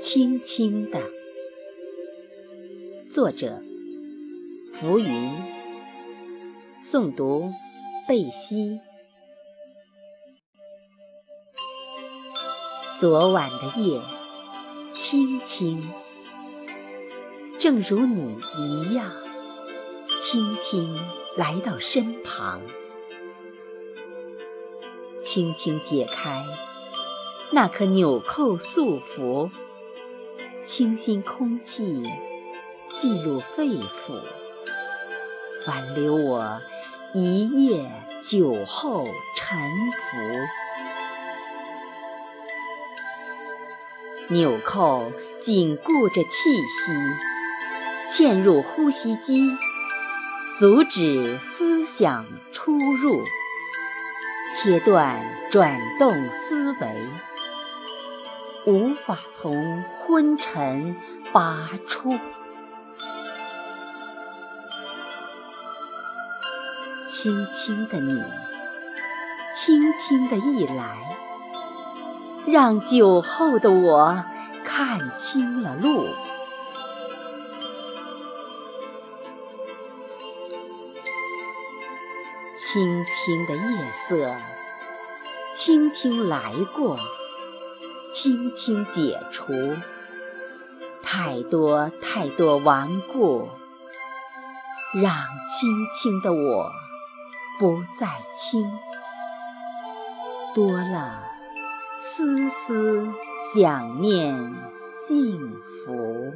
轻轻的，作者：浮云，诵读：贝西。昨晚的夜，轻轻，正如你一样，轻轻来到身旁，轻轻解开那颗纽扣束缚。清新空气进入肺腑，挽留我一夜酒后沉浮。纽扣紧固着气息，嵌入呼吸机，阻止思想出入，切断转动思维。无法从昏沉拔出，轻轻的你，轻轻的一来，让酒后的我看清了路。轻轻的夜色，轻轻来过。轻轻解除太多太多顽固，让轻轻的我不再轻，多了丝丝想念幸福。